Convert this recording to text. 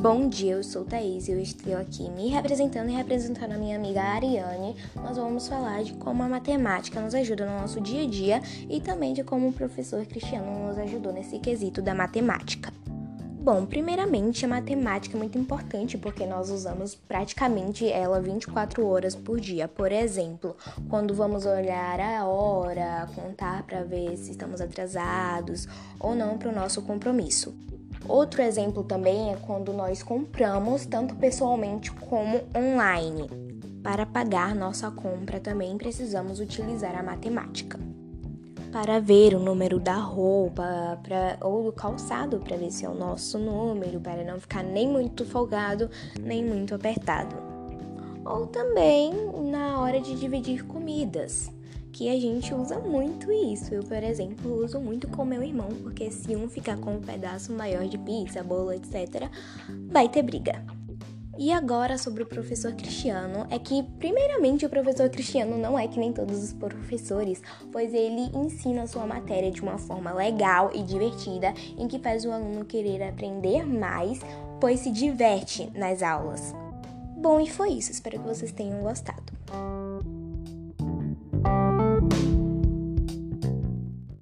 Bom dia, eu sou Thaís e eu estou aqui me representando e representando a minha amiga Ariane. Nós vamos falar de como a matemática nos ajuda no nosso dia a dia e também de como o professor Cristiano nos ajudou nesse quesito da matemática. Bom, primeiramente, a matemática é muito importante porque nós usamos praticamente ela 24 horas por dia. Por exemplo, quando vamos olhar a hora, contar para ver se estamos atrasados ou não para o nosso compromisso. Outro exemplo também é quando nós compramos tanto pessoalmente como online. Para pagar nossa compra também precisamos utilizar a matemática. Para ver o número da roupa pra, ou do calçado, para ver se é o nosso número, para não ficar nem muito folgado, nem muito apertado. Ou também na hora de dividir comidas que a gente usa muito isso. Eu, por exemplo, uso muito com meu irmão, porque se um ficar com um pedaço maior de pizza, bolo, etc., vai ter briga. E agora sobre o professor Cristiano, é que primeiramente o professor Cristiano não é que nem todos os professores, pois ele ensina a sua matéria de uma forma legal e divertida, em que faz o aluno querer aprender mais, pois se diverte nas aulas. Bom, e foi isso. Espero que vocês tenham gostado.